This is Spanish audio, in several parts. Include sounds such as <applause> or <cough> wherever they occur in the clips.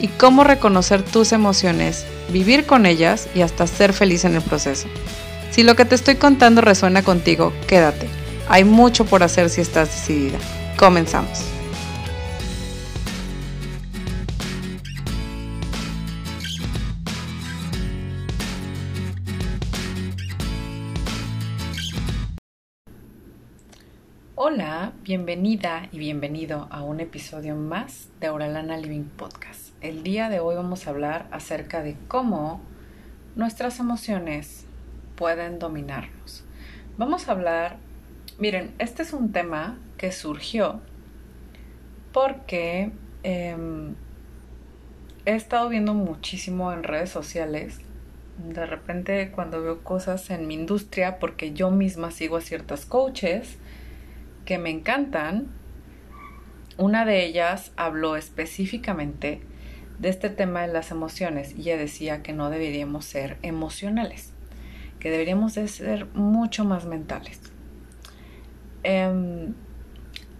y cómo reconocer tus emociones, vivir con ellas y hasta ser feliz en el proceso. Si lo que te estoy contando resuena contigo, quédate. Hay mucho por hacer si estás decidida. Comenzamos. Hola, bienvenida y bienvenido a un episodio más de Auralana Living Podcast. El día de hoy vamos a hablar acerca de cómo nuestras emociones pueden dominarnos. Vamos a hablar, miren, este es un tema que surgió porque em, he estado viendo muchísimo en redes sociales. De repente cuando veo cosas en mi industria, porque yo misma sigo a ciertas coaches que me encantan, una de ellas habló específicamente de este tema de las emociones y ella decía que no deberíamos ser emocionales, que deberíamos de ser mucho más mentales. Em,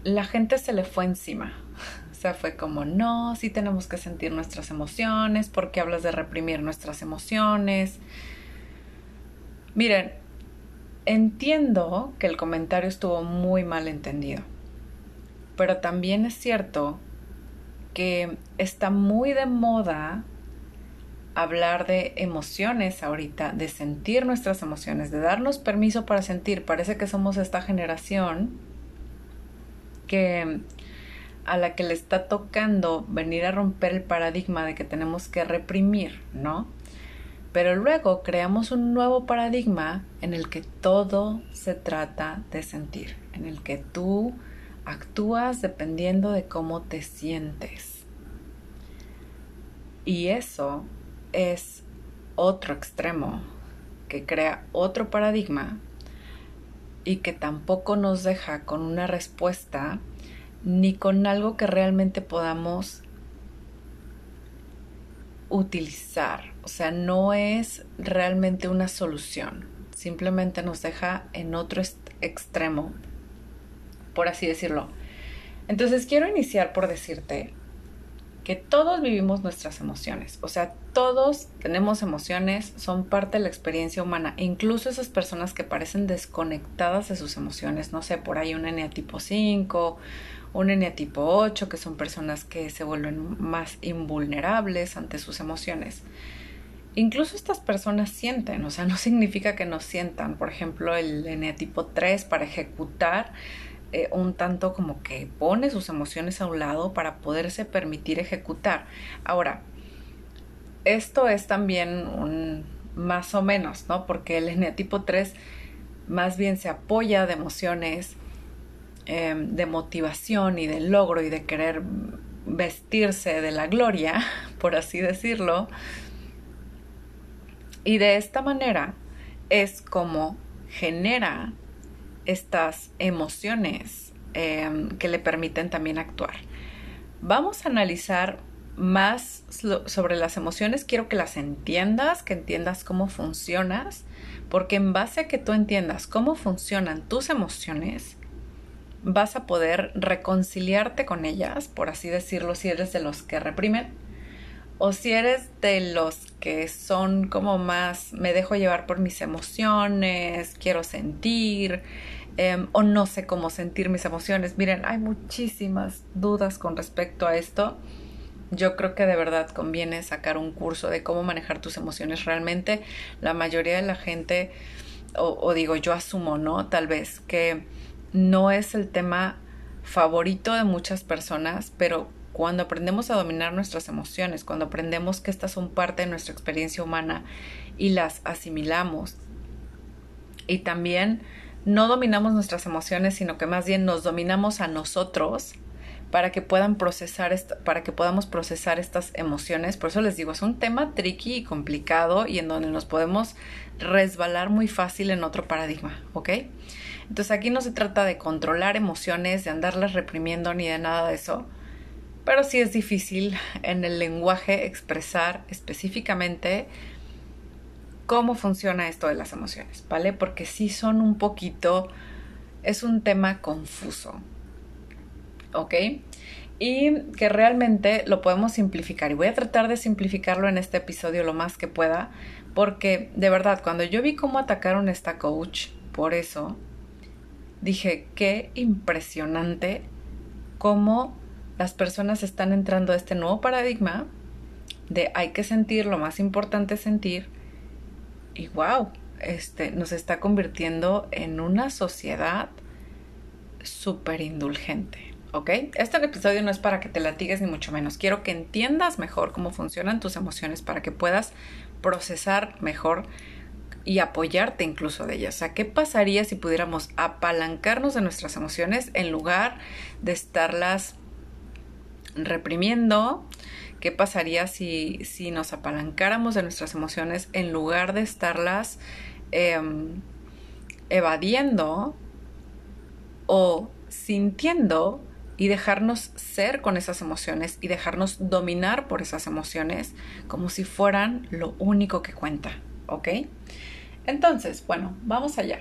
la gente se le fue encima. <laughs> O sea, fue como, no, sí tenemos que sentir nuestras emociones, ¿por qué hablas de reprimir nuestras emociones? Miren, entiendo que el comentario estuvo muy mal entendido, pero también es cierto que está muy de moda hablar de emociones ahorita, de sentir nuestras emociones, de darnos permiso para sentir. Parece que somos esta generación que a la que le está tocando venir a romper el paradigma de que tenemos que reprimir, ¿no? Pero luego creamos un nuevo paradigma en el que todo se trata de sentir, en el que tú actúas dependiendo de cómo te sientes. Y eso es otro extremo que crea otro paradigma y que tampoco nos deja con una respuesta ni con algo que realmente podamos utilizar. O sea, no es realmente una solución. Simplemente nos deja en otro extremo por así decirlo. Entonces quiero iniciar por decirte que todos vivimos nuestras emociones, o sea, todos tenemos emociones, son parte de la experiencia humana, incluso esas personas que parecen desconectadas de sus emociones, no sé, por ahí un tipo 5, un tipo 8, que son personas que se vuelven más invulnerables ante sus emociones. Incluso estas personas sienten, o sea, <laughs> no significa que no sientan. Por ejemplo, el tipo 3 para ejecutar eh, un tanto como que pone sus emociones a un lado para poderse permitir ejecutar. Ahora, esto es también un más o menos, ¿no? Porque el eneatipo 3 más bien se apoya de emociones em, de motivación y de logro y de querer vestirse de la gloria, <laughs> por así decirlo. Y de esta manera es como genera estas emociones em, que le permiten también actuar. Vamos a analizar más sobre las emociones. Quiero que las entiendas, que entiendas cómo funcionas, porque en base a que tú entiendas cómo funcionan tus emociones, vas a poder reconciliarte con ellas, por así decirlo, si eres de los que reprimen o si eres de los que son como más me dejo llevar por mis emociones, quiero sentir em, o no sé cómo sentir mis emociones. Miren, hay muchísimas dudas con respecto a esto. Yo creo que de verdad conviene sacar un curso de cómo manejar tus emociones realmente. La mayoría de la gente, o, o digo yo asumo, ¿no? Tal vez que no es el tema favorito de muchas personas, pero cuando aprendemos a dominar nuestras emociones, cuando aprendemos que estas son parte de nuestra experiencia humana y las asimilamos. Y también no dominamos nuestras emociones, sino que más bien nos dominamos a nosotros, para que puedan procesar para que podamos procesar estas emociones. Por eso les digo, es un tema tricky y complicado y en donde nos podemos resbalar muy fácil en otro paradigma, ¿ok? Entonces aquí no se trata de controlar emociones, de andarlas reprimiendo ni de nada de eso, pero sí es difícil en el lenguaje expresar específicamente cómo funciona esto de las emociones, ¿vale? Porque sí son un poquito, es un tema confuso, ¿ok? Y que realmente lo podemos simplificar. Y voy a tratar de simplificarlo en este episodio lo más que pueda, porque de verdad, cuando yo vi cómo atacaron esta coach, por eso, dije, qué impresionante cómo las personas están entrando a este nuevo paradigma de hay que sentir, lo más importante es sentir, y wow, este, nos está convirtiendo en una sociedad súper indulgente. ¿ok? Este episodio no es para que te latigues ni mucho menos. Quiero que entiendas mejor cómo funcionan tus emociones para que puedas procesar mejor y apoyarte incluso de ellas. O sea, ¿qué pasaría si pudiéramos apalancarnos de nuestras emociones en lugar de estarlas reprimiendo? ¿Qué pasaría si, si nos apalancáramos de nuestras emociones en lugar de estarlas em, evadiendo o sintiendo y dejarnos ser con esas emociones y dejarnos dominar por esas emociones como si fueran lo único que cuenta, ¿ok? Entonces, bueno, vamos allá.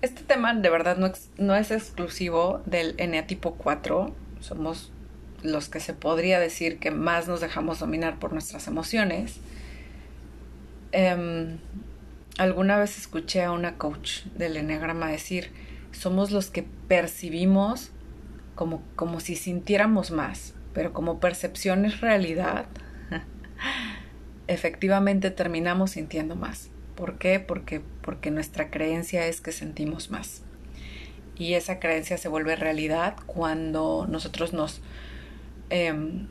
Este tema de verdad no, no es exclusivo del eneatipo 4, somos los que se podría decir que más nos dejamos dominar por nuestras emociones. Em, alguna vez escuché a una coach del eneagrama decir, somos los que percibimos como, como si sintiéramos más, pero como percepción es realidad, <laughs> efectivamente terminamos sintiendo más. ¿Por qué? Porque, porque nuestra creencia es que sentimos más. Y esa creencia se vuelve realidad cuando nosotros nos... Em,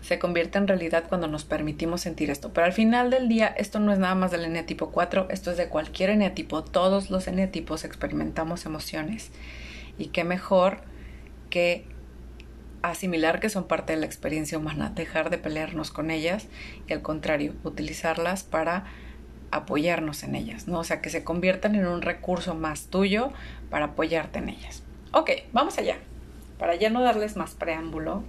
se convierte en realidad cuando nos permitimos sentir esto. Pero al final del día, esto no es nada más del eneatipo 4, esto es de cualquier eneatipo. Todos los eneatipos experimentamos emociones y qué mejor que asimilar que son parte de la experiencia humana, dejar de pelearnos con ellas y al contrario, utilizarlas para apoyarnos en ellas, ¿no? O sea, que se conviertan en un recurso más tuyo para apoyarte en ellas. Ok, vamos allá. Para ya no darles más preámbulo,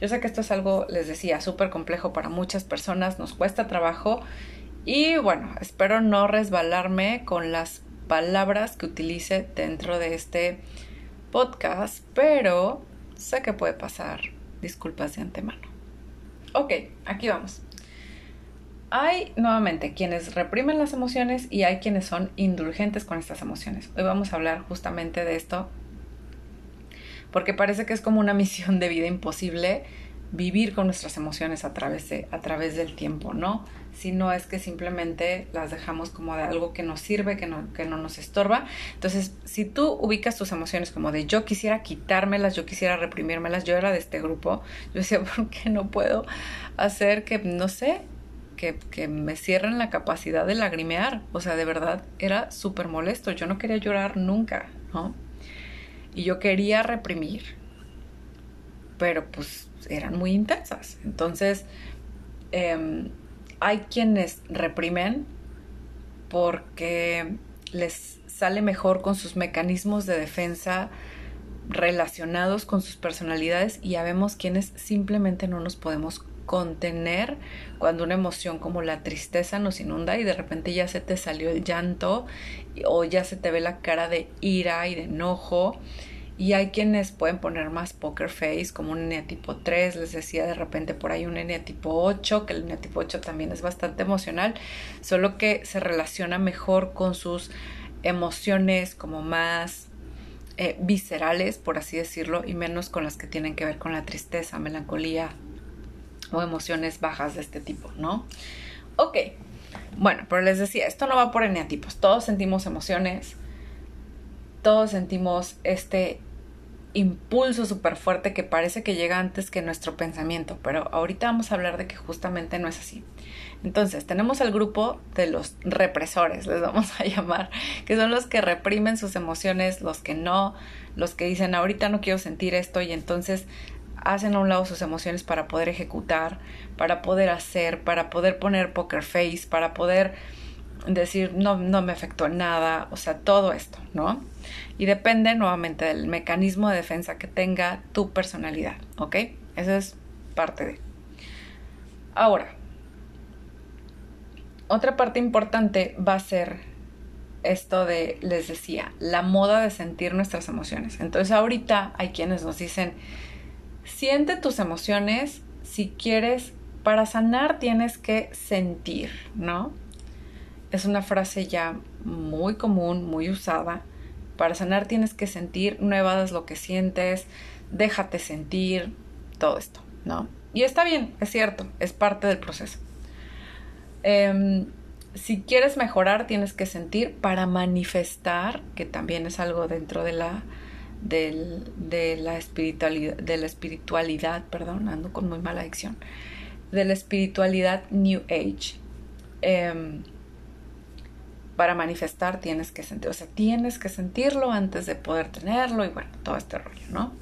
yo sé que esto es algo, les decía, súper complejo para muchas personas, nos cuesta trabajo y bueno, espero no resbalarme con las palabras que utilice dentro de este podcast, pero sé que puede pasar. Disculpas de antemano. Ok, aquí vamos. Hay nuevamente quienes reprimen las emociones y hay quienes son indulgentes con estas emociones. Hoy vamos a hablar justamente de esto porque parece que es como una <laughs> misión de vida imposible vivir con nuestras emociones a través, de, a través del tiempo, ¿no? Si no es que simplemente las dejamos como de algo que nos sirve, que no, que no nos estorba. Entonces, si tú ubicas tus emociones como de yo quisiera quitármelas, yo quisiera reprimírmelas, yo era de este grupo, yo decía, <laughs> ¿por qué no puedo hacer que, no sé, que, que me cierren la capacidad de lagrimear? O sea, de verdad, era súper molesto, yo no quería llorar nunca, ¿no? Y yo quería reprimir, pero pues eran muy intensas. Entonces, em, hay quienes reprimen porque les sale mejor con sus mecanismos de defensa relacionados con sus personalidades y ya vemos quienes simplemente no nos podemos contener cuando una emoción como la tristeza nos inunda y de repente ya se te salió el llanto o ya se te ve la cara de ira y de enojo. Y hay quienes pueden poner más poker face, como un tipo 3, les decía de repente por ahí un tipo 8, que el tipo 8 también es bastante emocional, solo que se relaciona mejor con sus emociones como más eh, viscerales, por así decirlo, y menos con las que tienen que ver con la tristeza, melancolía emociones bajas de este tipo, ¿no? Ok, bueno, pero les decía, esto no va por eneatipos, todos sentimos emociones, todos sentimos este impulso súper fuerte que parece que llega antes que nuestro pensamiento, pero ahorita vamos a hablar de que justamente no es así. Entonces, tenemos el grupo de los represores, les vamos a <laughs> llamar, que son los que reprimen sus emociones, los que no, los que dicen ahorita no quiero sentir esto y entonces hacen a un lado sus emociones para poder ejecutar, para poder hacer, para poder poner poker face, para poder decir no, no me afectó nada, o sea, todo esto, ¿no? Y depende nuevamente del mecanismo de defensa que tenga tu personalidad, ¿ok? Eso es parte de. Ahora, otra parte importante va a ser esto de, les decía, la moda de sentir nuestras emociones. Entonces ahorita hay quienes nos dicen, siente tus emociones, si quieres, para sanar tienes que sentir, ¿no? Es una frase ya muy común, muy usada. Para sanar tienes que sentir, no evadas lo que sientes, déjate sentir, todo esto, ¿no? Y está bien, es cierto, es parte del proceso. Em, si quieres mejorar, tienes que sentir para manifestar, que también es algo dentro de la, de la espiritualidad, de la espiritualidad, perdón, ando con muy mala adicción, de la espiritualidad New Age. Em, para manifestar tienes que sentir, o sea, tienes que sentirlo antes de poder tenerlo y bueno, todo este rollo, ¿no?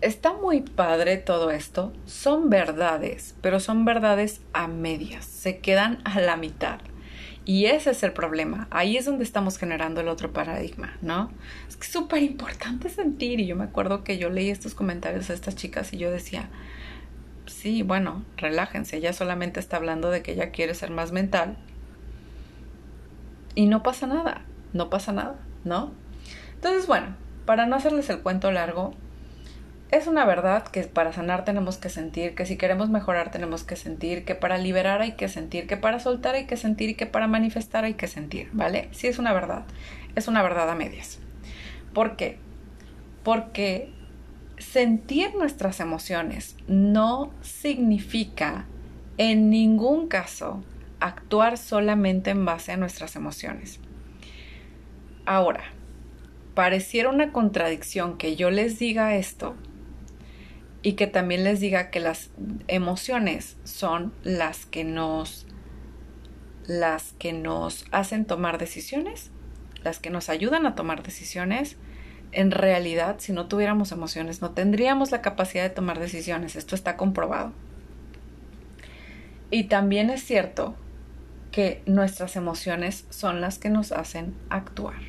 Está muy padre todo esto, son verdades, pero son verdades a medias, se quedan a la mitad. Y ese es el problema, ahí es donde estamos generando el otro paradigma, ¿no? Es que es súper importante sentir. Y yo me acuerdo que yo leí estos comentarios a estas chicas y yo decía, sí, bueno, relájense, ella solamente está hablando de que ella quiere ser más mental. Y no pasa nada, no pasa nada, ¿no? Entonces, bueno, para no hacerles el cuento largo, es una verdad que para sanar tenemos que sentir, que si queremos mejorar tenemos que sentir, que para liberar hay que sentir, que para soltar hay que sentir y que para manifestar hay que sentir, ¿vale? Sí es una verdad, es una verdad a medias. ¿Por qué? Porque sentir nuestras emociones no significa en ningún caso actuar solamente en base a nuestras emociones. Ahora, pareciera una contradicción que yo les diga esto y que también les diga que las emociones son las que nos las que nos hacen tomar decisiones, las que nos ayudan a tomar decisiones. En realidad, si no tuviéramos emociones, no tendríamos la capacidad de tomar decisiones. Esto está comprobado. Y también es cierto que nuestras emociones son las que nos hacen actuar,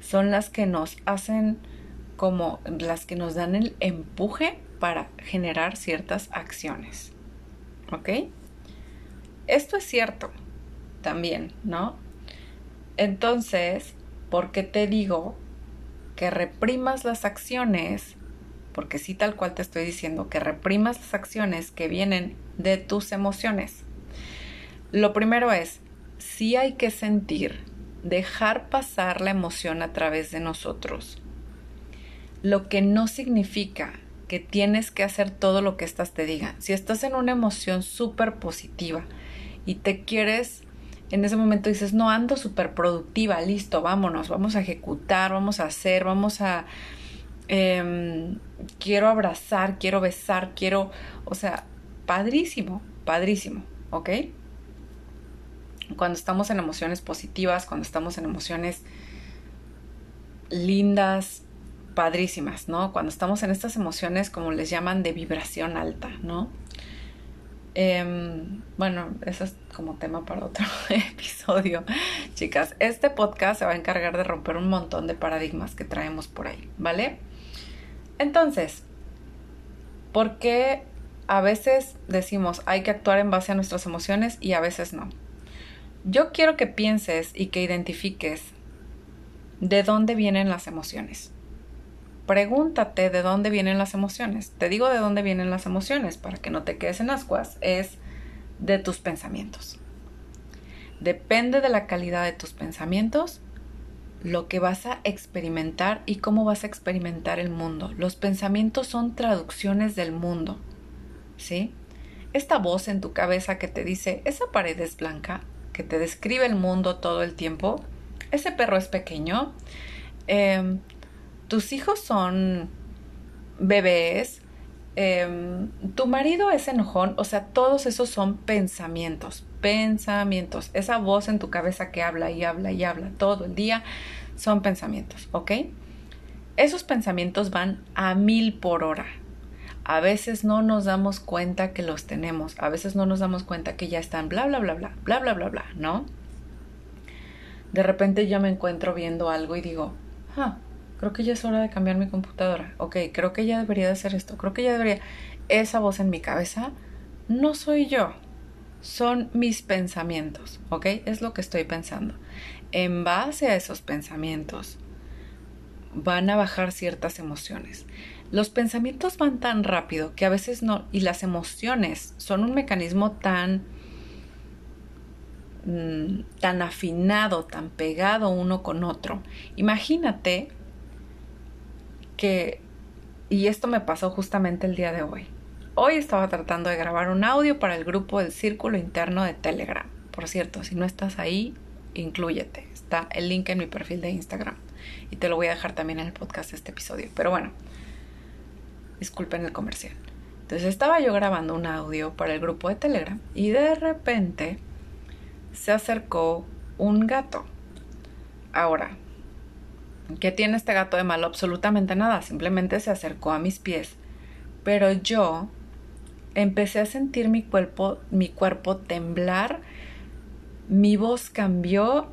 son las que nos hacen como las que nos dan el empuje para generar ciertas acciones. ¿Ok? Esto es cierto también, ¿no? Entonces, ¿por qué te digo que reprimas las acciones? Porque sí, tal cual te estoy diciendo, que reprimas las acciones que vienen de tus emociones. Lo primero es, sí hay que sentir, dejar pasar la emoción a través de nosotros. Lo que no significa que tienes que hacer todo lo que estas te digan. Si estás en una emoción súper positiva y te quieres, en ese momento dices, no ando súper productiva, listo, vámonos, vamos a ejecutar, vamos a hacer, vamos a... Em, quiero abrazar, quiero besar, quiero, o sea, padrísimo, padrísimo, ¿ok? cuando estamos en emociones positivas, cuando estamos en emociones lindas, padrísimas, ¿no? Cuando estamos en estas emociones, como les llaman, de vibración alta, ¿no? Em, bueno, eso es como tema para otro <laughs> episodio. Chicas, este podcast se va a encargar de romper un montón de paradigmas que traemos por ahí, ¿vale? Entonces, ¿por qué a veces decimos hay que actuar en base a nuestras emociones y a veces no? Yo quiero que pienses y que identifiques de dónde vienen las emociones. Pregúntate de dónde vienen las emociones. Te digo de dónde vienen las emociones para que no te quedes en ascuas. Es de tus pensamientos. Depende de la calidad de tus pensamientos, lo que vas a experimentar y cómo vas a experimentar el mundo. Los pensamientos son traducciones del mundo. ¿Sí? Esta voz en tu cabeza que te dice, esa pared es blanca, que te describe el mundo todo el tiempo. Ese perro es pequeño. Em, tus hijos son bebés, em, tu marido es enojón, o sea, todos esos son pensamientos, pensamientos. Esa voz en tu cabeza que habla y habla y habla todo el día son pensamientos, ¿ok? Esos pensamientos van a mil por hora. A veces no nos damos cuenta que los tenemos, a veces no nos damos cuenta que ya están bla, bla, bla, bla, bla, bla, bla, bla, ¿no? De repente yo me encuentro viendo algo y digo, ah, creo que ya es hora de cambiar mi computadora. Ok, creo que ya debería de hacer esto, creo que ya debería. Esa voz en mi cabeza no soy yo, son mis pensamientos, ¿ok? Es lo que estoy pensando. En base a esos pensamientos van a bajar ciertas emociones. Los pensamientos van tan rápido que a veces no, y las emociones son un mecanismo tan mm, tan afinado, tan pegado uno con otro. Imagínate que, y esto me pasó justamente el día de hoy. Hoy estaba tratando de grabar un audio para el grupo del Círculo Interno de Telegram. Por cierto, si no estás ahí, incluyete. Está el link en mi perfil de Instagram. Y te lo voy a dejar también en el podcast de este episodio. Pero bueno, disculpen el comercial. Entonces estaba yo grabando un audio para el grupo de Telegram y de repente se acercó un gato. Ahora, ¿qué tiene este gato de malo? Absolutamente nada, simplemente se acercó a mis pies. Pero yo empecé a sentir mi cuerpo, mi cuerpo temblar, mi voz cambió,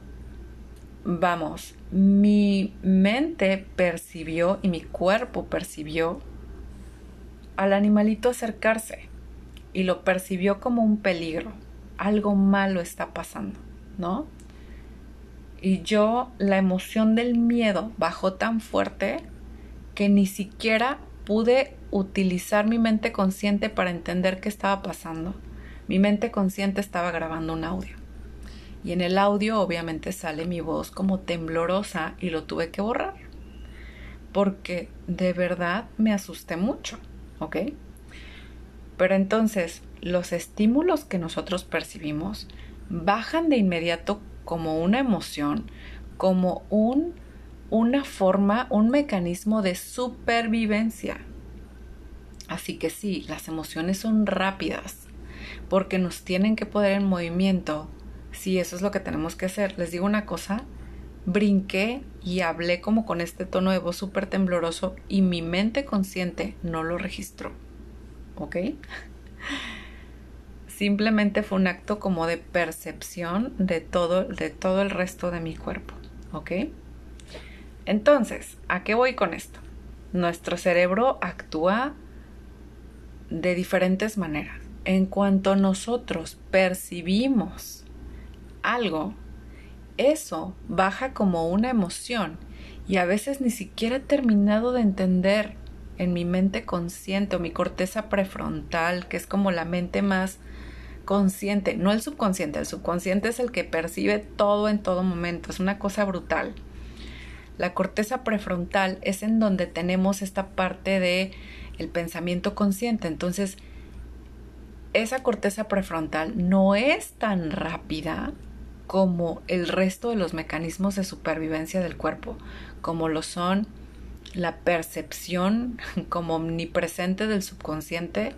vamos, mi mente percibió y mi cuerpo percibió al animalito acercarse y lo percibió como un peligro. Algo malo está pasando, ¿no? Y yo, la emoción del miedo bajó tan fuerte que ni siquiera pude utilizar mi mente consciente para entender qué estaba pasando. Mi mente consciente estaba grabando un audio y en el audio obviamente sale mi voz como temblorosa y lo tuve que borrar porque de verdad me asusté mucho, ¿ok? Pero entonces los estímulos que nosotros percibimos bajan de inmediato como una emoción, como un, una forma, un mecanismo de supervivencia. Así que sí, las emociones son rápidas porque nos tienen que poner en movimiento Sí, eso es lo que tenemos que hacer. Les digo una cosa, brinqué y hablé como con este tono de voz súper tembloroso y mi mente consciente no lo registró. ¿Ok? <laughs> Simplemente fue un acto como de percepción de todo, de todo el resto de mi cuerpo. ¿Ok? Entonces, ¿a qué voy con esto? Nuestro cerebro actúa de diferentes maneras. En cuanto nosotros percibimos algo, eso baja como una emoción y a veces ni siquiera he terminado de entender en mi mente consciente o mi corteza prefrontal, que es como la mente más consciente, no el subconsciente, el subconsciente es el que percibe todo en todo momento, es una cosa brutal. La corteza prefrontal es en donde tenemos esta parte de el pensamiento consciente, entonces esa corteza prefrontal no es tan rápida como el resto de los mecanismos de supervivencia del cuerpo, como lo son la percepción <laughs> como omnipresente del subconsciente,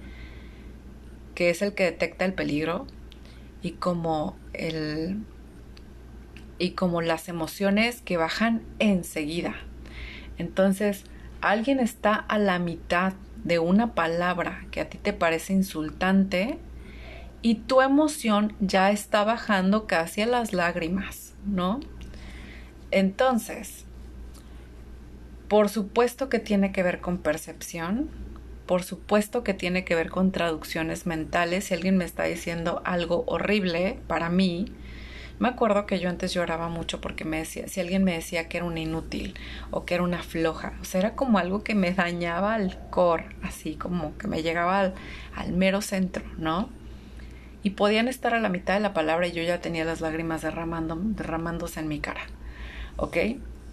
que es el que detecta el peligro, y como el y como las emociones que bajan enseguida. Entonces, alguien está a la mitad de una palabra que a ti te parece insultante, y tu emoción ya está bajando casi a las lágrimas, ¿no? Entonces, por supuesto que tiene que ver con percepción, por supuesto que tiene que ver con traducciones mentales. Si alguien me está diciendo algo horrible para mí, me acuerdo que yo antes lloraba mucho porque me decía, si alguien me decía que era una inútil o que era una floja, o sea, era como algo que me dañaba al core, así como que me llegaba al, mero centro, ¿no? y podían estar a la mitad de la palabra y yo ya tenía las lágrimas derramando, derramándose en mi cara. ¿Ok?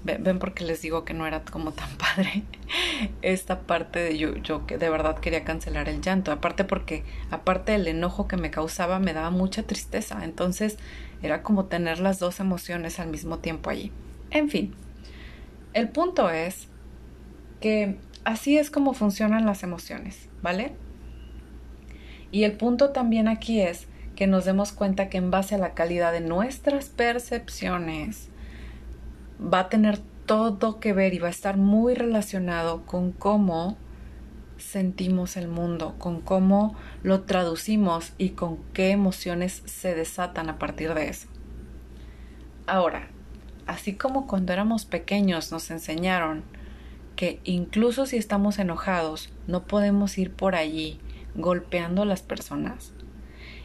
Ven, porque les digo que no era como tan <laughs> padre esta parte de yo, yo que de verdad quería cancelar el llanto. Aparte porque, aparte del enojo que me causaba, me daba mucha tristeza. Entonces era como tener las dos emociones al mismo tiempo allí. En fin, el punto es que así es como funcionan las emociones, ¿vale? Y el punto también aquí es que nos demos cuenta que en base a la calidad de nuestras percepciones va a tener todo que ver y va a estar muy relacionado con cómo sentimos el mundo, con cómo lo traducimos y con qué emociones se desatan a partir de eso. Ahora, así como cuando éramos pequeños nos enseñaron que incluso si estamos enojados no podemos ir por allí golpeando a las personas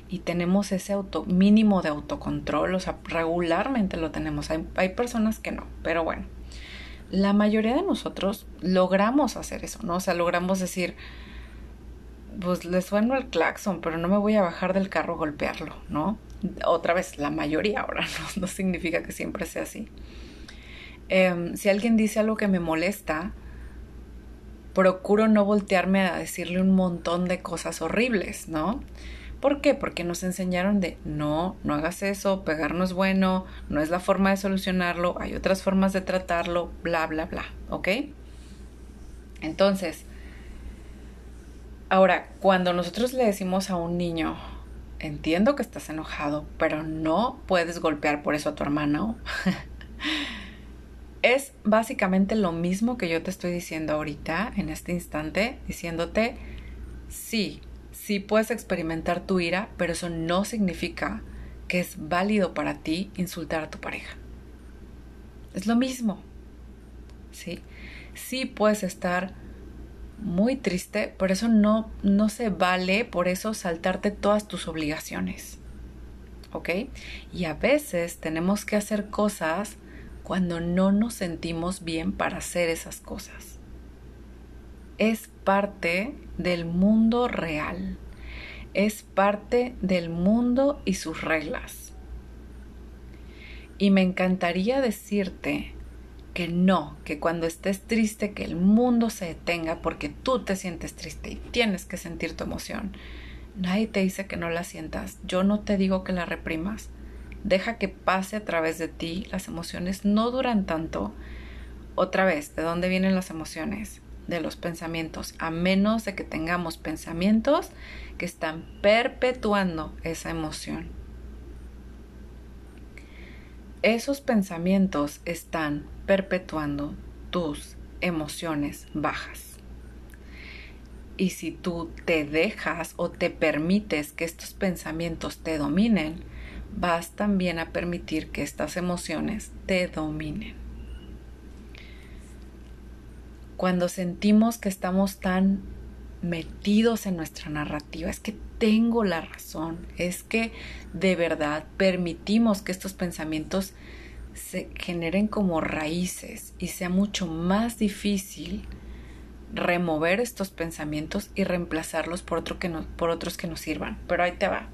y tenemos ese auto mínimo de autocontrol, o sea, regularmente lo tenemos. Hay, hay personas que no, pero bueno, la mayoría de nosotros logramos hacer eso, ¿no? O sea, logramos decir, pues le sueno el claxon, pero no me voy a bajar del carro a golpearlo, ¿no? Otra vez, la mayoría ahora, <laughs> no, significa que siempre sea así. Em, si alguien dice algo que me molesta, procuro no voltearme a decirle un montón de cosas horribles, ¿no? ¿Por qué? Porque nos enseñaron de no, no hagas eso, pegar no es bueno, no es la forma de solucionarlo, hay otras formas de tratarlo, bla, bla, bla, ¿ok? Entonces, ahora, cuando nosotros le decimos a un niño, entiendo que estás enojado, pero no puedes golpear por eso a tu hermano, <laughs> es básicamente lo mismo que yo te estoy diciendo ahorita, en este instante, diciéndote, sí, sí puedes experimentar tu ira, pero eso no significa que es válido para ti insultar a tu pareja. Es lo mismo. ¿Sí? Sí puedes estar muy triste, pero eso no, no se vale por eso saltarte todas tus obligaciones. ¿Ok? Y a veces tenemos que hacer cosas cuando no nos sentimos bien para hacer esas cosas. Es parte del mundo real. Es parte del mundo y sus reglas. Y me encantaría decirte que no, que cuando estés triste, que el mundo se detenga porque tú te sientes triste y tienes que sentir tu emoción. Nadie te dice que no la sientas. Yo no te digo que la reprimas. Deja que pase a través de ti. Las emociones no duran tanto. Otra vez, ¿de dónde vienen las emociones? De los pensamientos, a menos de que tengamos pensamientos que están perpetuando esa emoción. Esos pensamientos están perpetuando tus emociones bajas. Y si tú te dejas o te permites que estos pensamientos te dominen, vas también a permitir que estas emociones te dominen cuando sentimos que estamos tan metidos en nuestra narrativa, es que tengo la razón, es que de verdad permitimos que estos pensamientos se generen como raíces y sea mucho más difícil remover estos pensamientos y reemplazarlos por, otro que por otros que nos sirvan. Pero ahí te va.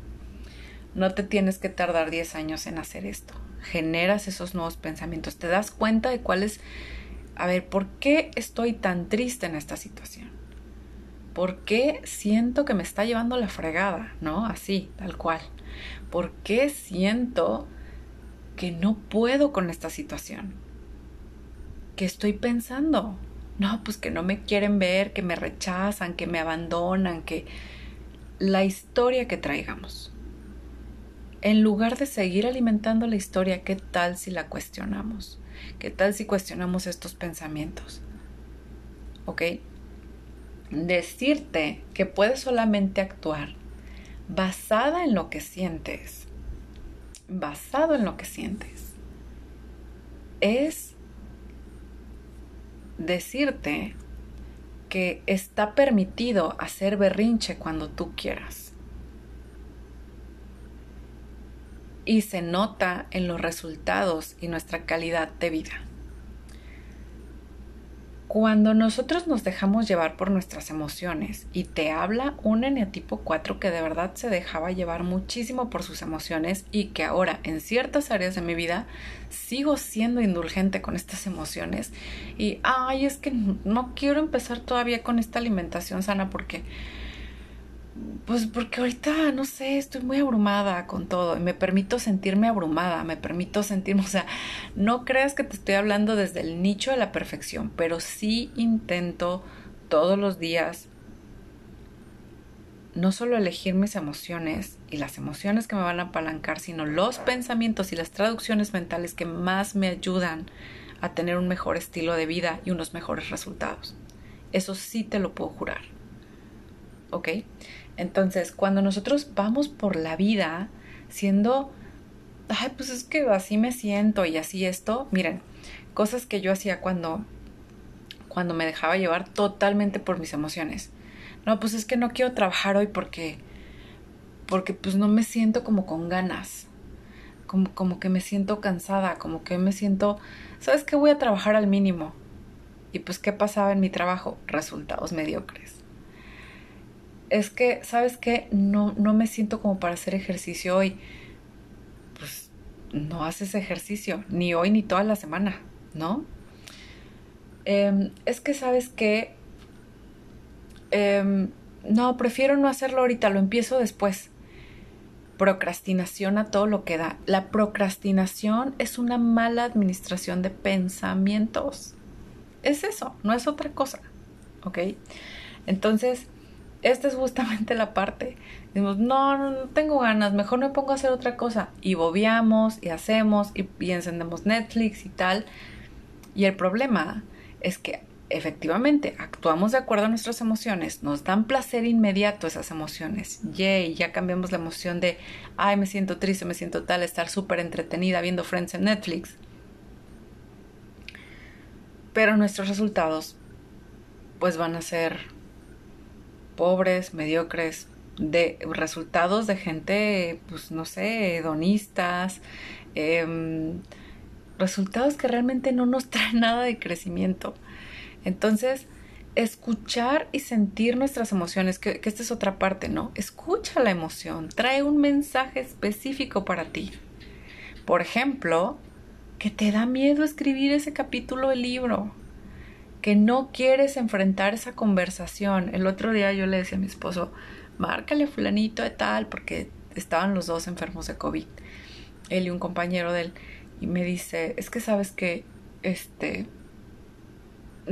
No te tienes que tardar 10 años en hacer esto. Generas esos nuevos pensamientos. Te das cuenta de cuáles a ver, ¿por qué estoy tan triste en esta situación? ¿Por qué siento que me está llevando la fregada? ¿No? Así, tal cual. ¿Por qué siento que no puedo con esta situación? ¿Qué estoy pensando? No, pues que no me quieren ver, que me rechazan, que me abandonan, que la historia que traigamos. En lugar de seguir alimentando la historia, ¿qué tal si la cuestionamos? ¿Qué tal si cuestionamos estos pensamientos? ¿Ok? Decirte que puedes solamente actuar basada en lo que sientes, basado en lo que sientes, es decirte que está permitido hacer berrinche cuando tú quieras. Y se nota en los resultados y nuestra calidad de vida. Cuando nosotros nos dejamos llevar por nuestras emociones y te habla un eneatipo 4 que de verdad se dejaba llevar muchísimo por sus emociones y que ahora en ciertas áreas de mi vida sigo siendo indulgente con estas emociones y ay es que no quiero empezar todavía con esta alimentación sana porque Pues porque ahorita, no sé, estoy muy abrumada con todo y me permito sentirme abrumada, me permito sentirme, o sea, no creas que te estoy hablando desde el nicho de la perfección, pero sí intento todos los días no solo elegir mis emociones y las emociones que me van a apalancar, sino los pensamientos y las traducciones mentales que más me ayudan a tener un mejor estilo de vida y unos mejores resultados. Eso sí te lo puedo jurar. ¿Ok? Entonces, cuando nosotros vamos por la vida siendo, ay, pues es que así me siento y así esto, miren, cosas que yo hacía cuando, cuando me dejaba llevar totalmente por mis emociones no, pues es que no quiero trabajar hoy porque, porque pues no me siento como con ganas, como, como que me siento cansada, como que me siento, ¿sabes qué? Voy a trabajar al mínimo. Y pues, ¿qué pasaba en mi trabajo? Resultados mediocres. Es que, ¿sabes qué? No, no me siento como para hacer ejercicio hoy. Pues no haces ejercicio, ni hoy ni toda la semana, ¿no? Em, es que, ¿sabes qué? Em, no, prefiero no hacerlo ahorita, lo empiezo después. Procrastinación a todo lo que da. La procrastinación es una mala administración de pensamientos. Es eso, no es otra cosa. ¿Ok? Entonces, esta es justamente la parte. Decimos, no, no, tengo ganas, mejor me pongo a hacer otra cosa. Y bobeamos y hacemos y, y encendemos Netflix y tal. Y el problema es que efectivamente actuamos de acuerdo a nuestras emociones, nos dan placer inmediato esas emociones. Yay, ya cambiamos la emoción de, ay, me siento triste, me siento tal, estar súper entretenida viendo Friends en Netflix. Pero nuestros resultados, pues van a ser pobres, mediocres, de resultados de gente, pues no sé, hedonistas, em, resultados que realmente no nos <laughs> traen nada de crecimiento. Entonces, escuchar y sentir nuestras emociones, que, esta es otra parte, ¿no? Escucha la emoción, trae un mensaje específico para ti. Por ejemplo, que te da miedo escribir ese capítulo del libro, que no quieres enfrentar esa conversación. El otro día yo le decía a mi esposo, márcale fulanito de tal, porque estaban los dos enfermos de COVID, él y un compañero de él, y me dice, es que sabes que, este,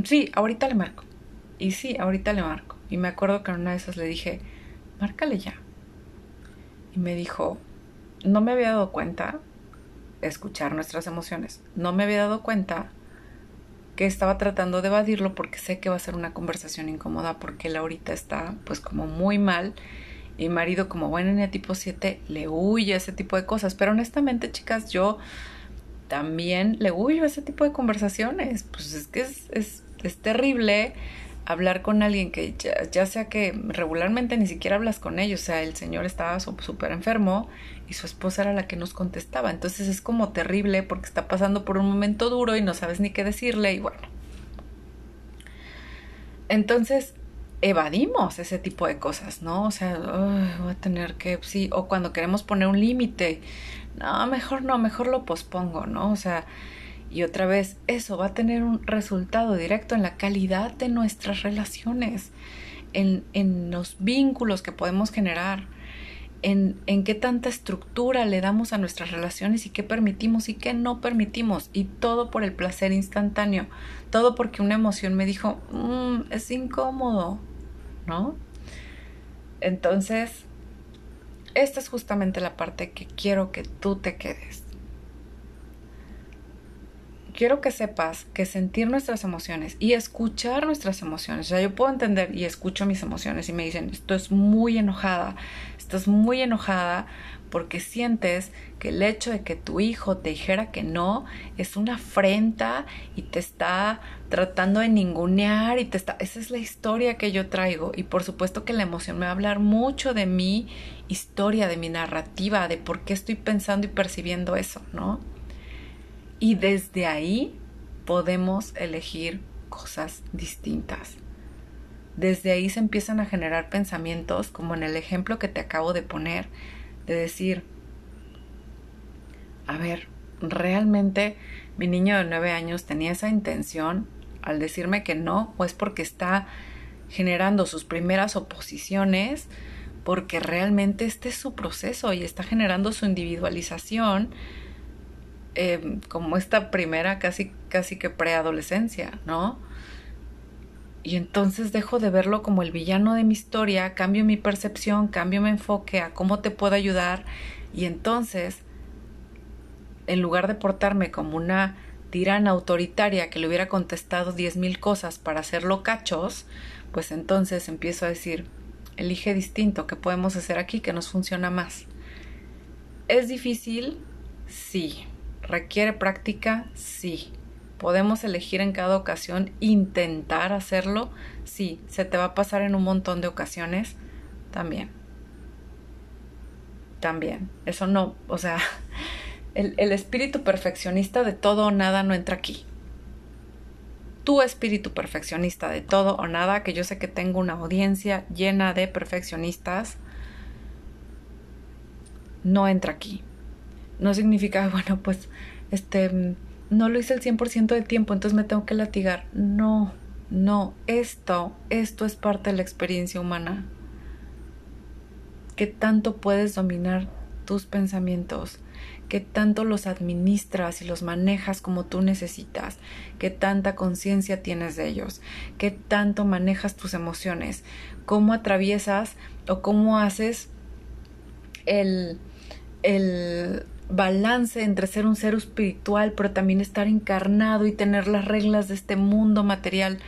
sí, ahorita le marco. Y sí, ahorita le marco. Y me acuerdo que en una de esas le dije, márcale ya. Y me dijo, no me había dado cuenta, escuchar nuestras emociones, no me había dado cuenta que estaba tratando de evadirlo porque sé que va a ser una conversación incómoda porque él ahorita está pues como muy mal y marido como buen en tipo 7 le huye a ese tipo de cosas. Pero honestamente chicas, yo también le huyo a ese tipo de conversaciones. Pues es que es, es terrible hablar con alguien que ya, sea que regularmente ni siquiera hablas con ellos, o sea, el señor estaba súper enfermo y su esposa era la que nos contestaba. Entonces es como terrible porque está pasando por un momento duro y no sabes ni qué decirle y bueno. Entonces evadimos ese tipo de cosas, ¿no? O sea, voy a tener que, sí, o cuando queremos poner un límite, no, mejor no, mejor lo pospongo, ¿no? O sea, y otra vez, eso va a tener un resultado directo en la calidad de nuestras relaciones, en, en los vínculos que podemos generar, en, en, qué tanta estructura le damos a nuestras relaciones y qué permitimos y qué no permitimos. Y todo por el placer instantáneo, todo porque una emoción me dijo, mm, es incómodo, ¿no? Entonces, esta es justamente la parte que quiero que tú te quedes. Quiero que sepas que sentir nuestras emociones y escuchar nuestras emociones, o sea, yo puedo entender y escucho mis emociones y me dicen, esto es muy enojada, estás muy enojada porque sientes que el hecho de que tu hijo te dijera que no es una afrenta y te está tratando de ningunear y te está... Esa es la historia que yo traigo y por supuesto que la emoción me va a hablar mucho de mi historia, de mi narrativa, de por qué estoy pensando y percibiendo eso, ¿no? Y desde ahí podemos elegir cosas distintas. Desde ahí se empiezan a generar pensamientos como en el ejemplo que te acabo de poner, de decir, a ver, realmente mi niño de nueve años tenía esa intención al decirme que no, o es porque está generando sus primeras oposiciones, porque realmente este es su proceso y está generando su individualización em, como esta primera casi, casi que preadolescencia, ¿no? Y entonces dejo de verlo como el villano de mi historia, cambio mi percepción, cambio mi enfoque a cómo te puedo ayudar y entonces, en lugar de portarme como una tirana autoritaria que le hubiera contestado diez mil cosas para hacerlo cachos, pues entonces empiezo a decir, elige distinto, ¿qué podemos hacer aquí que nos funciona más? ¿Es difícil? Sí. ¿Requiere práctica? Sí. ¿Podemos elegir en cada ocasión intentar hacerlo? Sí. ¿Se te va a pasar en un montón de ocasiones? También. También. Eso no, o sea, <laughs> el, el espíritu perfeccionista de todo o nada no entra aquí tu espíritu perfeccionista de todo o nada, que yo sé que tengo una audiencia llena de perfeccionistas, no entra aquí. No significa, <laughs> bueno, pues, este, no lo hice el 100% del tiempo, entonces me tengo que latigar. No, no, esto, esto es parte de la experiencia humana. ¿Qué tanto puedes dominar tus pensamientos? que tanto los administras y los manejas como tú necesitas, qué tanta conciencia tienes de ellos, qué tanto manejas tus emociones, cómo atraviesas o cómo haces el, el balance entre ser un ser espiritual, pero también estar encarnado y tener las reglas de este mundo material.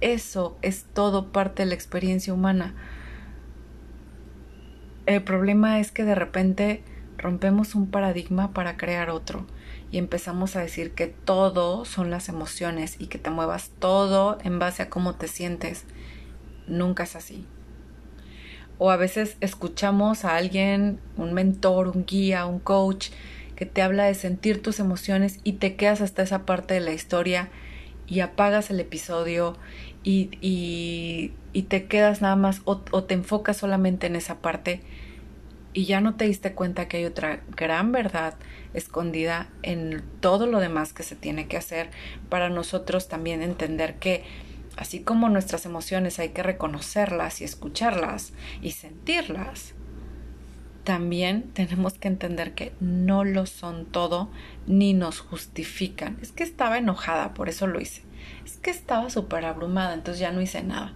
Eso es todo parte de la experiencia humana. El problema es que de repente rompemos un paradigma para crear otro y empezamos a decir que todo son las emociones y que te muevas todo en base a cómo te sientes. Nunca es así. O a veces escuchamos a alguien, un mentor, un guía, un coach, que te habla de sentir tus emociones y te quedas hasta esa parte de la historia y apagas el episodio y, y, te quedas nada más o te enfocas solamente en esa parte y ya no te diste cuenta que hay otra gran verdad escondida en todo lo demás que se tiene que hacer para nosotros también entender que así como nuestras emociones hay que reconocerlas y escucharlas y sentirlas, también tenemos que entender que no lo son todo ni nos justifican. Es que estaba enojada, por eso lo hice. Es que estaba súper abrumada, entonces ya no hice nada.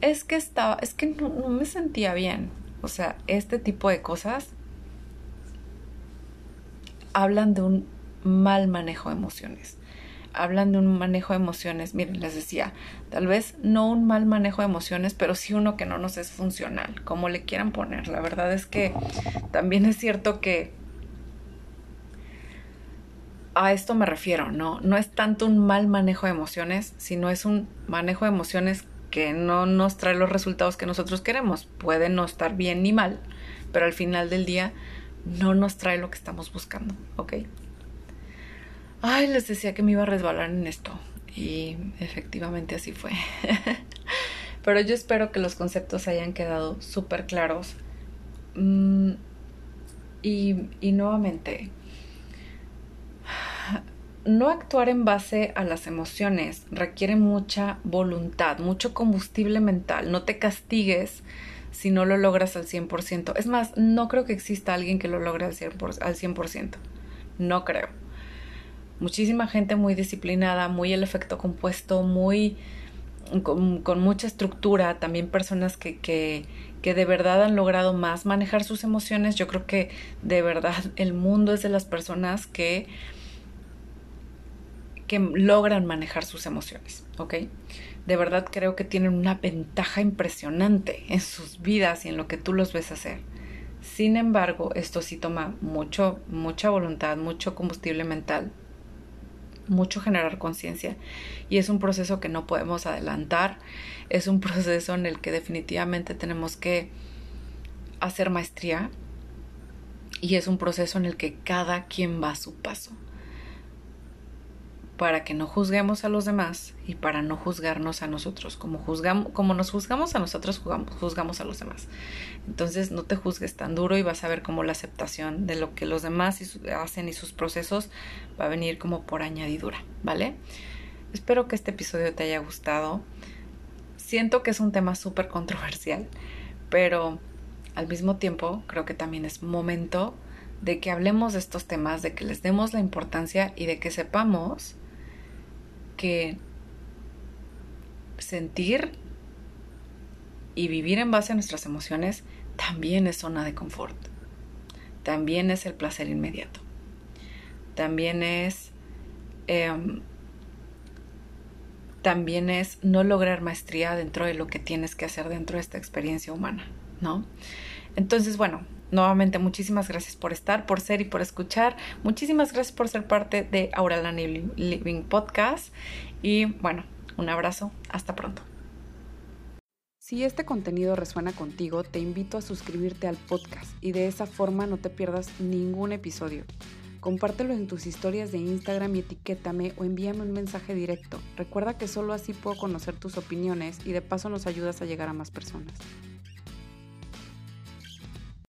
Es que estaba, es que no, no me sentía bien, o sea, este tipo de cosas hablan de un mal manejo de emociones. Hablan de un manejo de emociones, miren, les decía, tal vez no un mal manejo de emociones, pero sí uno que no nos es funcional, como le quieran poner. La verdad es que también es cierto que a esto me refiero, ¿no? No es tanto un mal manejo de emociones, sino es un manejo de emociones que no nos trae los resultados que nosotros queremos. Puede no estar bien ni mal, pero al final del día no nos trae lo que estamos buscando, ¿ok? Ay, les decía que me iba a resbalar en esto y efectivamente así fue. <laughs> pero yo espero que los conceptos hayan quedado súper claros. Mm, y, y nuevamente, no actuar en base a las emociones requiere mucha voluntad, mucho combustible mental. No te castigues si no lo logras al 100%. Es más, no creo que exista alguien que lo logre al 100%. No creo. Muchísima gente muy disciplinada, muy el efecto compuesto, muy con, mucha estructura, también personas que, que, que de verdad han logrado más manejar sus emociones. Yo creo que de verdad <laughs> el mundo es de las personas que que logran manejar sus emociones, ¿ok? De verdad creo que tienen una ventaja impresionante en sus vidas y en lo que tú los ves hacer. Sin embargo, esto sí toma mucho, mucha voluntad, mucho combustible mental, mucho generar conciencia. Y es un proceso que no podemos adelantar, es un <laughs> proceso en el que definitivamente tenemos que hacer maestría. Y es un proceso en el que cada quien va a su paso para que no juzguemos a los demás y para no juzgarnos a nosotros. Como, juzgamos, como nos juzgamos a nosotros, juzgamos, juzgamos a los demás. Entonces no te juzgues tan duro y vas a ver cómo la aceptación de lo que los demás hacen y sus procesos va a venir como por añadidura, ¿vale? Espero que este episodio te haya gustado. Siento que es un tema súper controversial, pero al mismo tiempo creo que también es momento de que hablemos de estos temas, de que les demos la importancia y de que sepamos que sentir y vivir en base a nuestras emociones también es zona de confort. También es el placer inmediato. También es... Em, también es no lograr maestría dentro de lo que tienes que hacer dentro de esta experiencia humana, ¿no? Entonces, bueno, nuevamente muchísimas gracias por estar, por ser y por escuchar. Muchísimas gracias por ser parte de Auralani Living Podcast. Y bueno, un abrazo. Hasta pronto. Si este contenido resuena contigo, te invito a suscribirte al podcast y de esa forma no te pierdas ningún episodio. Compártelo en tus historias de Instagram y etiquétame o envíame un mensaje directo. Recuerda que solo así puedo conocer tus opiniones y de paso nos ayudas a llegar a más personas.